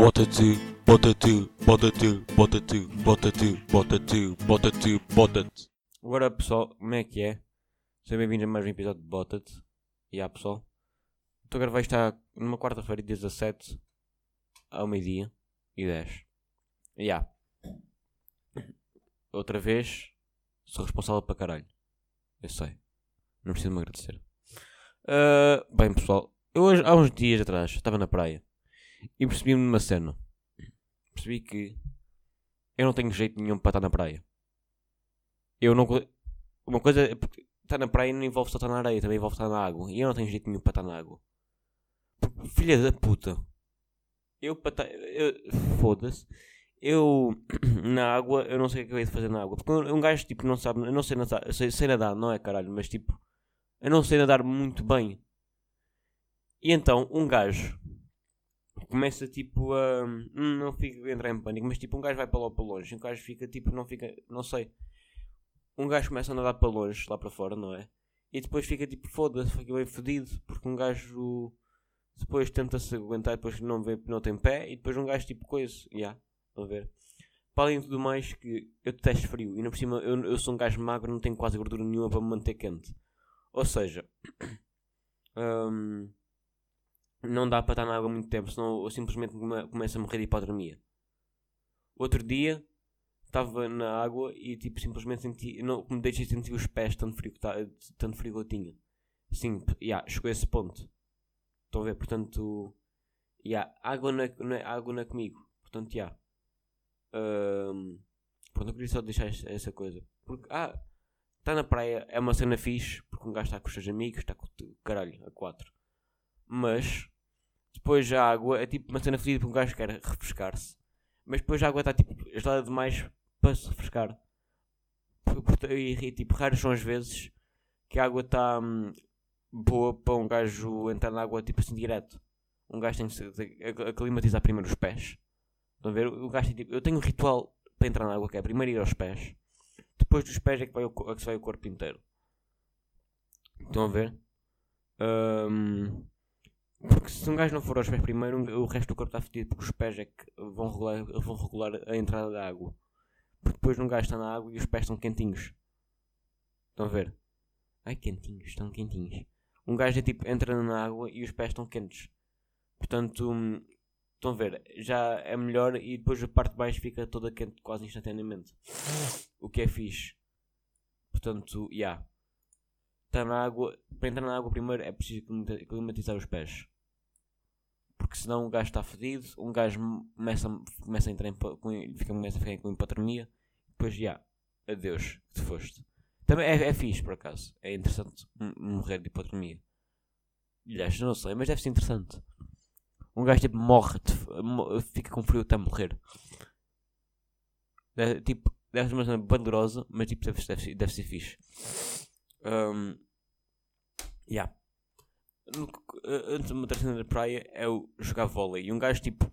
Bota tu, bota tu, bota tu, bota tu, bota tu, bota tu, bota tu, bota tu. Agora pessoal, como é que é? Sejam bem-vindos a mais um episódio de Bota-te. E há pessoal. Estou a gravar isto numa quarta-feira, dia 17 ao meio-dia e 10. E há. Outra vez, sou responsável para caralho. Eu sei. Não preciso me agradecer. Ah, bem pessoal, eu hoje, há uns dias atrás estava na praia e percebi-me numa cena. Percebi que eu não tenho jeito nenhum para estar na praia. Eu não. Uma coisa é estar na praia não envolve só estar na areia, também envolve estar na água. E eu não tenho jeito nenhum para estar na água. Filha da puta. Eu para estar. Foda-se. Eu na água, eu não sei o que eu hei de fazer na água. Porque um gajo tipo não sabe. Eu não sei nadar. Eu sei, sei nadar, não é caralho, mas tipo. Eu não sei nadar muito bem. E então, um gajo começa tipo a. hum, Não fica a entrar em pânico, mas tipo, um gajo vai para lá para longe. Um gajo fica tipo, não fica. Não sei um gajo começa a nadar para longe, lá para fora, não é? E depois fica tipo, foda-se, fica bem fodido, porque um gajo depois tenta-se aguentar, depois não, vê, não tem pé, e depois um gajo tipo coisa, já, estão a ver? Para além de tudo mais, que eu detesto frio, e não por cima eu, eu sou um gajo magro, não tenho quase gordura nenhuma para me manter quente. Ou seja, hum, não dá para estar na água muito tempo, senão eu simplesmente come- começo a morrer de hipotermia. Outro dia, estava na água e tipo simplesmente senti, não, me deixei sentir os pés tanto frio que, tá, tanto frio que eu tinha. Sim, yeah, chegou a esse ponto. Estão a ver? Portanto, yeah, água, é, não é- água não é comigo. Portanto, yeah. Ahm, pronto, eu queria só deixar essa coisa. Porque, ah, está na praia é uma cena fixe, porque um gajo está com os seus amigos, está com o caralho, a quatro. Mas, depois a água é tipo uma cena fedida porque um gajo quer refrescar-se. Mas depois a água está tipo gelada demais para se refrescar. E, e, tipo, raras são as vezes que a água está hum, boa para um gajo entrar na água tipo assim direto. Um gajo tem que se- aclimatizar primeiro os pés. Estão a ver? O gajo tem, tipo, eu tenho um ritual para entrar na água que é primeiro ir aos pés. Depois dos pés é que, vai o, é que se vai o corpo inteiro. Estão a ver? Hum, porque se um gajo não for aos pés primeiro, o resto do corpo está fedido, porque os pés é que vão regular, vão regular a entrada da água. Porque depois um gajo está na água e os pés estão quentinhos. Estão a ver? Ai, quentinhos, estão quentinhos. Um gajo é tipo, entra na água e os pés estão quentes. Portanto, hum, estão a ver? Já é melhor e depois a parte de baixo fica toda quente quase instantaneamente. O que é fixe. Portanto, já. Yeah. Está na água. Para entrar na água primeiro é preciso climati- climatizar os pés. Porque senão um gajo está fedido, um gajo começa, começa a entrar em, fica, começa a ficar com hipotermia, depois já, adeus, que te foste. Também é, é fixe por acaso, é interessante morrer de hipotermia. Aliás, não sei, mas deve ser interessante. Um gajo tipo morre, fica com frio até morrer. Deve, tipo, deve ser uma cena bandeirosa, mas tipo, deve, deve, deve ser fixe. Um, yeah. Eh, Antes de uma terceira na praia é o jogar vôlei. E um gajo tipo,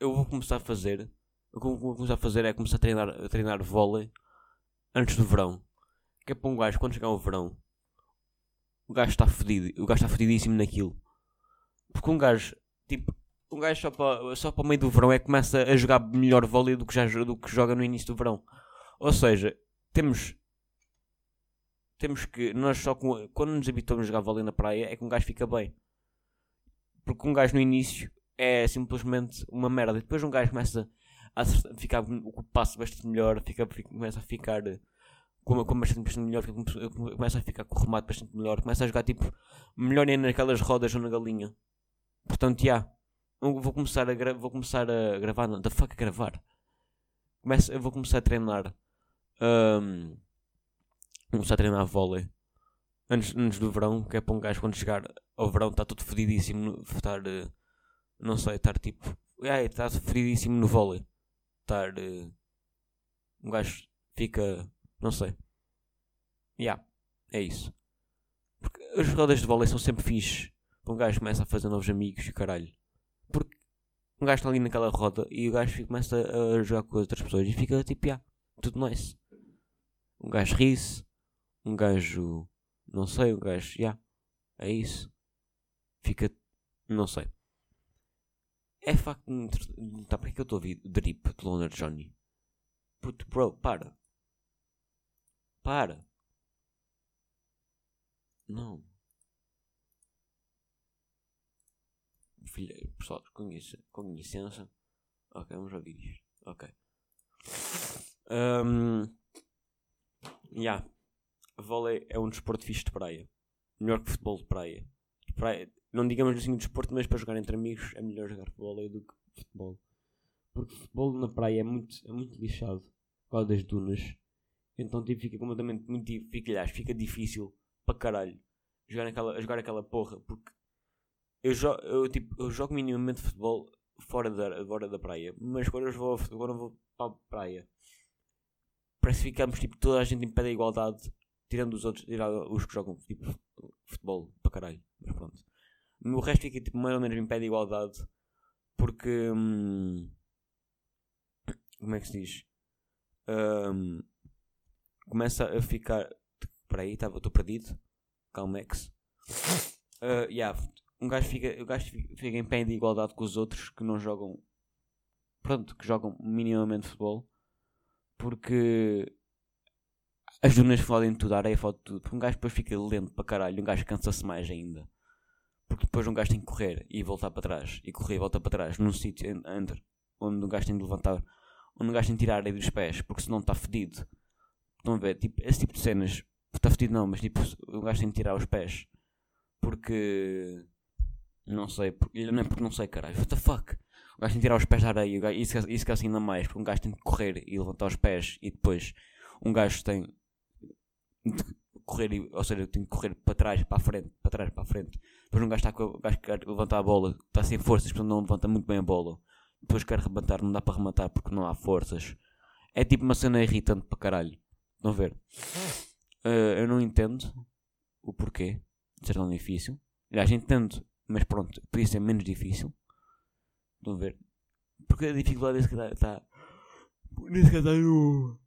eu vou começar a fazer. O que eu vou começar a fazer é começar a treinar, a treinar vôlei antes do verão. Que é para um gajo, quando chegar o verão, o gajo está fodido. O gajo está fodidíssimo naquilo. Porque um gajo, tipo, um gajo só para, só para o meio do verão é que começa a jogar melhor vôlei do que, já, do que joga no início do verão. Ou seja, temos temos que, nós só com, quando nos habituamos a jogar vôlei na praia é que um gajo fica bem. Porque um gajo no início é simplesmente uma merda. Depois um gajo começa a ficar o passo bastante melhor, fica, fica- começa a ficar eh, com, com bastante, bastante melhor, fica- começa a ficar com o remate bastante melhor, começa a jogar tipo melhor nem naquelas rodas ou na galinha. Portanto, já. eu vou começar a vou começar a gravar, não, da fuck a gravar. Começo, eu vou começar a treinar. ahm, começar a treinar vôlei. Antes, antes do verão, que é para um gajo quando chegar ao verão está todo fodidíssimo, no- estar, eh, não sei, estar tipo, ai, está fodidíssimo no vôlei, estar, eh, um gajo fica, não sei, já, é isso. Porque as rodas de vôlei são sempre fixe, um gajo começa a fazer novos amigos e caralho, porque um gajo está ali naquela roda e o gajo começa a, jogar com outras pessoas e fica tipo, já, tudo nice. Um gajo ri-se, um gajo. Não sei, um gajo. Já. é isso. Fica. Não sei. É facto. Tá, para que eu estou a ouvir Drip de Loner Johnny? Puto, bro, para. Para. Não. Filha, pessoal, com, com licença. Ok, vamos ouvir isto. Ok. Um, yeah. Vôlei é um desporto fixe de praia. Melhor que futebol de praia. De praia não digamos assim de desporto, mas para jogar entre amigos é melhor jogar vôlei do que futebol. Porque futebol na praia é muito, é muito lixado por das dunas. Então tipo, fica completamente muito fica, aliás, fica difícil para caralho jogar aquela, jogar aquela porra. Porque eu, jo eu, tipo, eu jogo minimamente futebol fora da, fora da praia. Mas quando eu vou, quando eu vou para a praia, parece que ficamos tipo, toda a gente em pé da igualdade, tirando os outros, tirando os que jogam tipo, futebol para caralho. Mas pronto. O resto fica tipo, mais ou menos em pé de igualdade. Porque. Hum, como é que se diz? Um, começa a ficar. Espera aí, estou perdido. Calmex. Uh, yeah, um gajo, fica, um gajo fica em pé de igualdade com os outros que não jogam. Pronto, que jogam minimamente futebol. Porque as dunas fodem tudo, a areia fode tudo. Porque um gajo depois fica lento para caralho, um gajo cansa-se mais ainda. Porque depois um gajo tem que correr e voltar para trás. E correr e voltar para trás num sítio entre onde um gajo tem de levantar. Onde um gajo tem de tirar a areia dos pés. Porque senão está fedido. Estão a ver? Tipo, esse tipo de cenas. Está fedido não, mas tipo, um gajo tem de tirar os pés. Porque. Não sei. Porque, não é porque não sei, caralho. What the fuck? O gajo tem de tirar os pés da areia. Gajo, isso, isso que é assim ainda mais. Porque um gajo tem de correr e levantar os pés. E depois um gajo tem correr. Ou seja, tem de correr para trás, para a frente, para trás, para a frente depois um gajo está com gajo que quer levantar a bola, está sem forças, portanto não levanta muito bem a bola. Depois quer rematar, não dá para rematar porque não há forças. É tipo uma cena irritante para caralho. Estão a ver? Uh, eu não entendo o porquê de ser tão difícil. Aliás, entendo, mas pronto, podia ser menos difícil. Estão a ver? Porque a dificuldade desse que está. Nesse caso está no.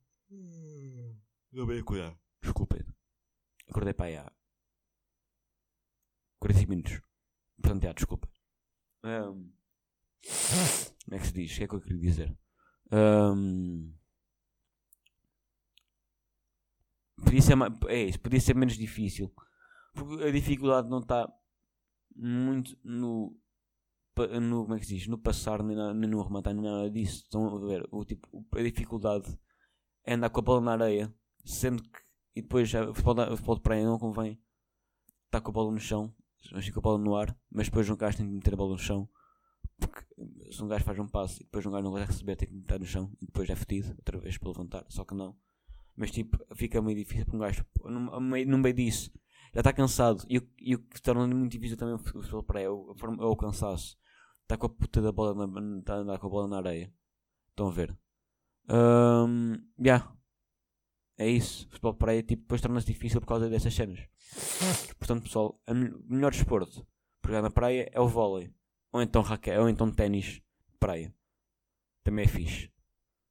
Não bem a cuidar. Desculpem. Acordei para aí há 45 minutos. Portanto, já, desculpa. Um, como é que se diz? O que é que eu queria dizer? Um, podia ser, é isso, podia ser menos difícil. Porque a dificuldade não está muito no, no. Como é que se diz? No passar, nem, na, nem no rematar, nem nada disso. Estão a ver? O, tipo, a dificuldade é andar com a bola na areia, sendo que. E depois o futebol, o futebol de praia não convém estar com a bola no chão mas fica a bola no ar, mas depois um gajo tem que meter a bola no chão. Porque se um gajo faz um passo e depois um gajo não vai receber, tem que meter no chão e depois é fedido outra vez para levantar. Só que não. Mas tipo, fica meio difícil para um gajo. No meio, no meio disso, já está cansado. E, e o que torna muito difícil também o futebol para é o, é o cansaço. Está com a puta da bola está a andar com a bola na areia. Estão a ver? Um, yeah. É isso. Futebol de praia tipo, depois torna-se difícil por causa dessas cenas. Portanto, pessoal, o melhor desporto para jogar na praia é o vôlei. Ou então raquete, ou então ténis de praia. Também é fixe.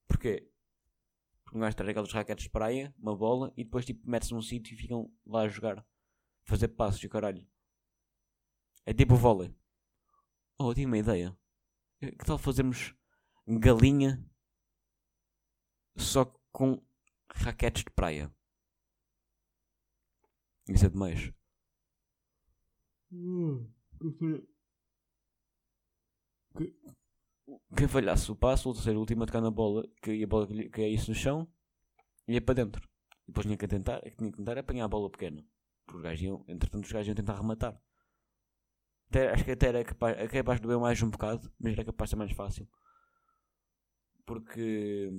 Porquê? Porque um gajo traz aqueles raquetes de praia, uma bola, e depois tipo, mete-se num sítio e ficam lá a jogar. Fazer passos e caralho. É tipo o vôlei. Oh, eu tinha uma ideia. Que tal fazermos galinha só com raquetes de praia. Isso é demais. Quem falhasse o passo, ou seja, a última tocar na bola, que a bola que é isso no chão, ia para dentro. Depois tinha que tentar, tinha que tentar apanhar a bola pequena. Porque os gajos iam, entretanto, os gajos iam tentar rematar. Até, acho que até era capaz, é capaz de doer mais um bocado, mas era capaz de ser mais fácil. Porque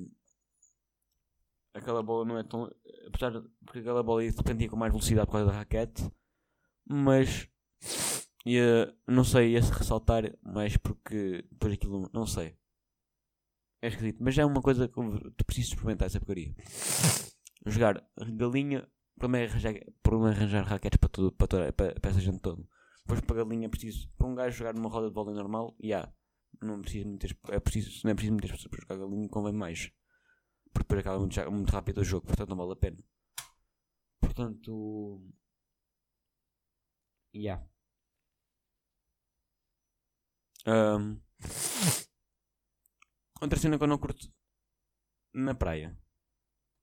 aquela bola não é tão. Apesar de. Porque aquela bola dependia com mais velocidade por causa da raquete. Mas. Ia, não sei, ia-se ressaltar mais porque depois aquilo. Não sei. É esquisito. Mas é uma coisa que tu precisas experimentar essa porcaria. Jogar galinha. Primeiro é arranjar, é arranjar raquetes para, tudo, para, toda, para, para essa gente toda. Depois para galinha preciso. Para um gajo jogar numa roda de bola normal, já. Yeah, não preciso. É preciso, não é preciso muitas pessoas para jogar galinha, convém mais porque depois acaba muito, muito rápido o jogo, portanto não vale a pena. Portanto. Yeah. Um, Outra cena que eu não curto na praia.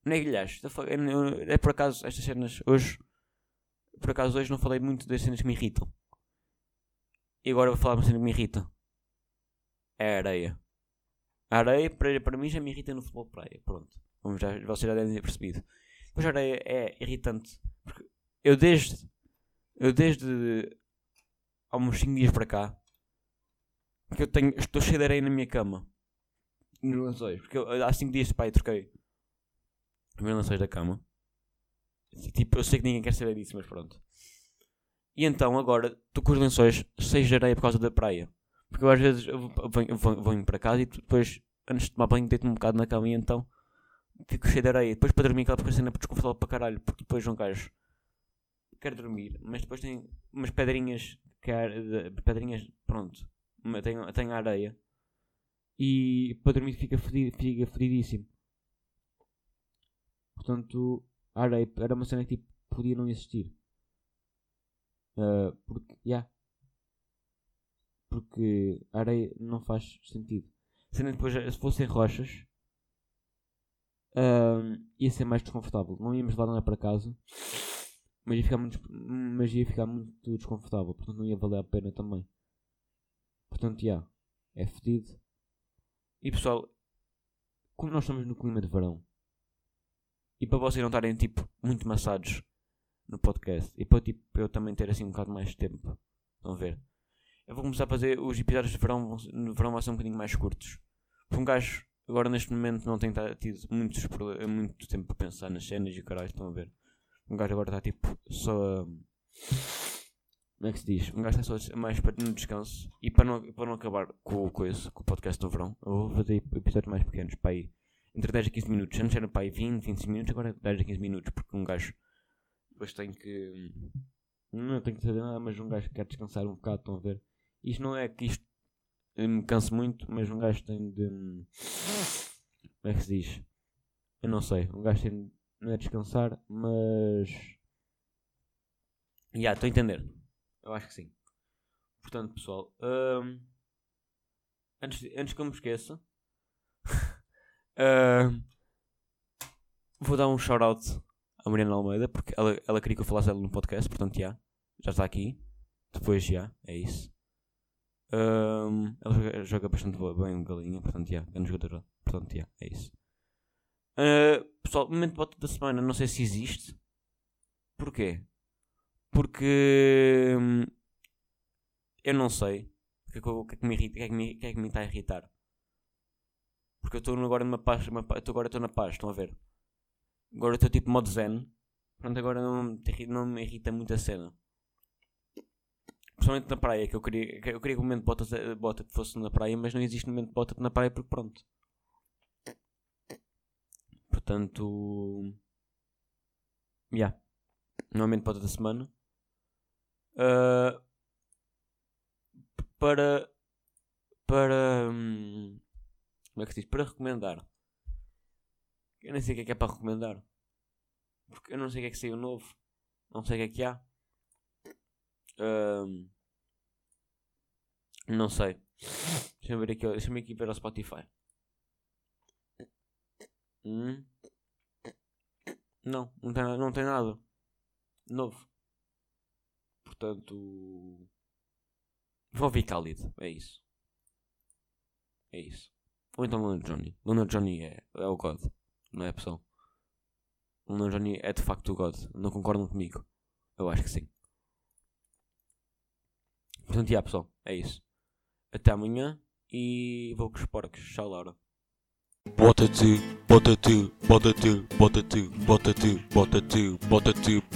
Não é. É, por acaso, estas cenas hoje. Por acaso hoje não falei muito das cenas que me irritam. E agora vou falar uma cena que me irrita. É a areia. A areia para, para mim já me irrita no futebol de praia. Pronto. Como já, vocês já devem ter percebido. Pois a areia é irritante. Porque eu desde. Eu desde. Há uns 5 dias para cá. Que eu tenho. Estou cheio de areia na minha cama. Nos lençóis. Porque eu, há 5 dias pai troquei. Os meus lençóis da cama. Tipo, eu sei que ninguém quer saber disso, mas pronto. E então agora estou com os lençóis cheios de areia por causa da praia. Porque eu às vezes eu venho, venho, para casa e depois, antes de tomar banho, deito-me um bocado na cama e então fico cheio de areia. Depois para dormir aquela cena desconfortável para caralho, porque depois um gajo quer dormir, mas depois tem umas pedrinhas, que é, pedrinhas, pronto, tem, tem areia. E para dormir fica, fedido, fica fedidíssimo. Portanto, areia era uma cena que tipo, podia não existir. Uh, porque. Yeah. Porque a areia não faz sentido. Sendo depois, se fossem rochas, uh, ia ser mais desconfortável. Não íamos levar nada para casa, mas ia ficar muito, mas ia ficar muito desconfortável. Portanto, não ia valer a pena também. Portanto, já. É fedido. E pessoal, como nós estamos no clima de verão, e para vocês não estarem tipo muito maçados no podcast, e para tipo, eu também ter assim um bocado mais de tempo, estão a ver? Eu vou começar a fazer os episódios de verão, no verão vão ser um bocadinho mais curtos. Porque um gajo agora neste momento não tem tido muitos, muito tempo para pensar nas cenas e caralho, estão a ver? Um gajo agora está tipo só. Como é que se diz? Um gajo está só mais para, no descanso e para não, para não acabar com, com, esse, com o podcast do verão, eu vou fazer episódios mais pequenos para aí entre 10 a 15 minutos. Antes era para aí 20, 25 minutos, agora é 10 a 15 minutos, porque um gajo depois tem que. Não tenho que fazer nada, mas um gajo quer descansar um bocado, estão a ver? Isto não é que isto me canse muito, mas um gajo tem de. Como é que se diz? Eu não sei. Um gajo tem de. Não é descansar, mas. Já, yeah, estou a entender. Eu acho que sim. Portanto, pessoal. Um, antes, antes que eu me esqueça. uh, vou dar um shout-out à Mariana Almeida, porque ela, ela queria que eu falasse dela no podcast, portanto, já. Já está aqui. Depois, já. É isso. Um, ela joga, bastante bem galinha, portanto, já, grande jogadora. Portanto, já, é isso. Uh, pessoal, momento de bota da semana, não sei se existe. Porquê? Porque hum, eu não sei o que, é que, que, é que me irrita, é que é que me está a irritar. Porque eu estou agora numa paz, uma, eu agora estou na paz, estão a ver? Agora estou tipo modo zen. Pronto, agora não, não me irrita muito a cena. Principalmente na praia, que eu queria, que eu queria que o momento de bota, bota fosse na praia, mas não existe momento de bota na praia porque pronto. Portanto. Já. Yeah. Bota da semana. Uh, para. Para. Hum, como é que se diz? Para recomendar. Eu nem sei o que é que é para recomendar. Porque eu não sei o que é que saiu novo. Não sei o que é que há. Um, não sei. Deixa-me ver aqui. Deixa-me aqui ver o Spotify. Hum? Não, não tem, não tem nada novo. Portanto. Vou ouvir Khalid. É isso. É isso. Ou então Luna Johnny. Luna Johnny é, é o God. Não é pessoal. Luna Johnny é de facto o God. Não concordam comigo? Eu acho que sim. Portanto, já pessoal, é isso. Até amanhã e vou com os porcos. Tchau, Laura. Bota tu, bota tu, bota tu, bota tu,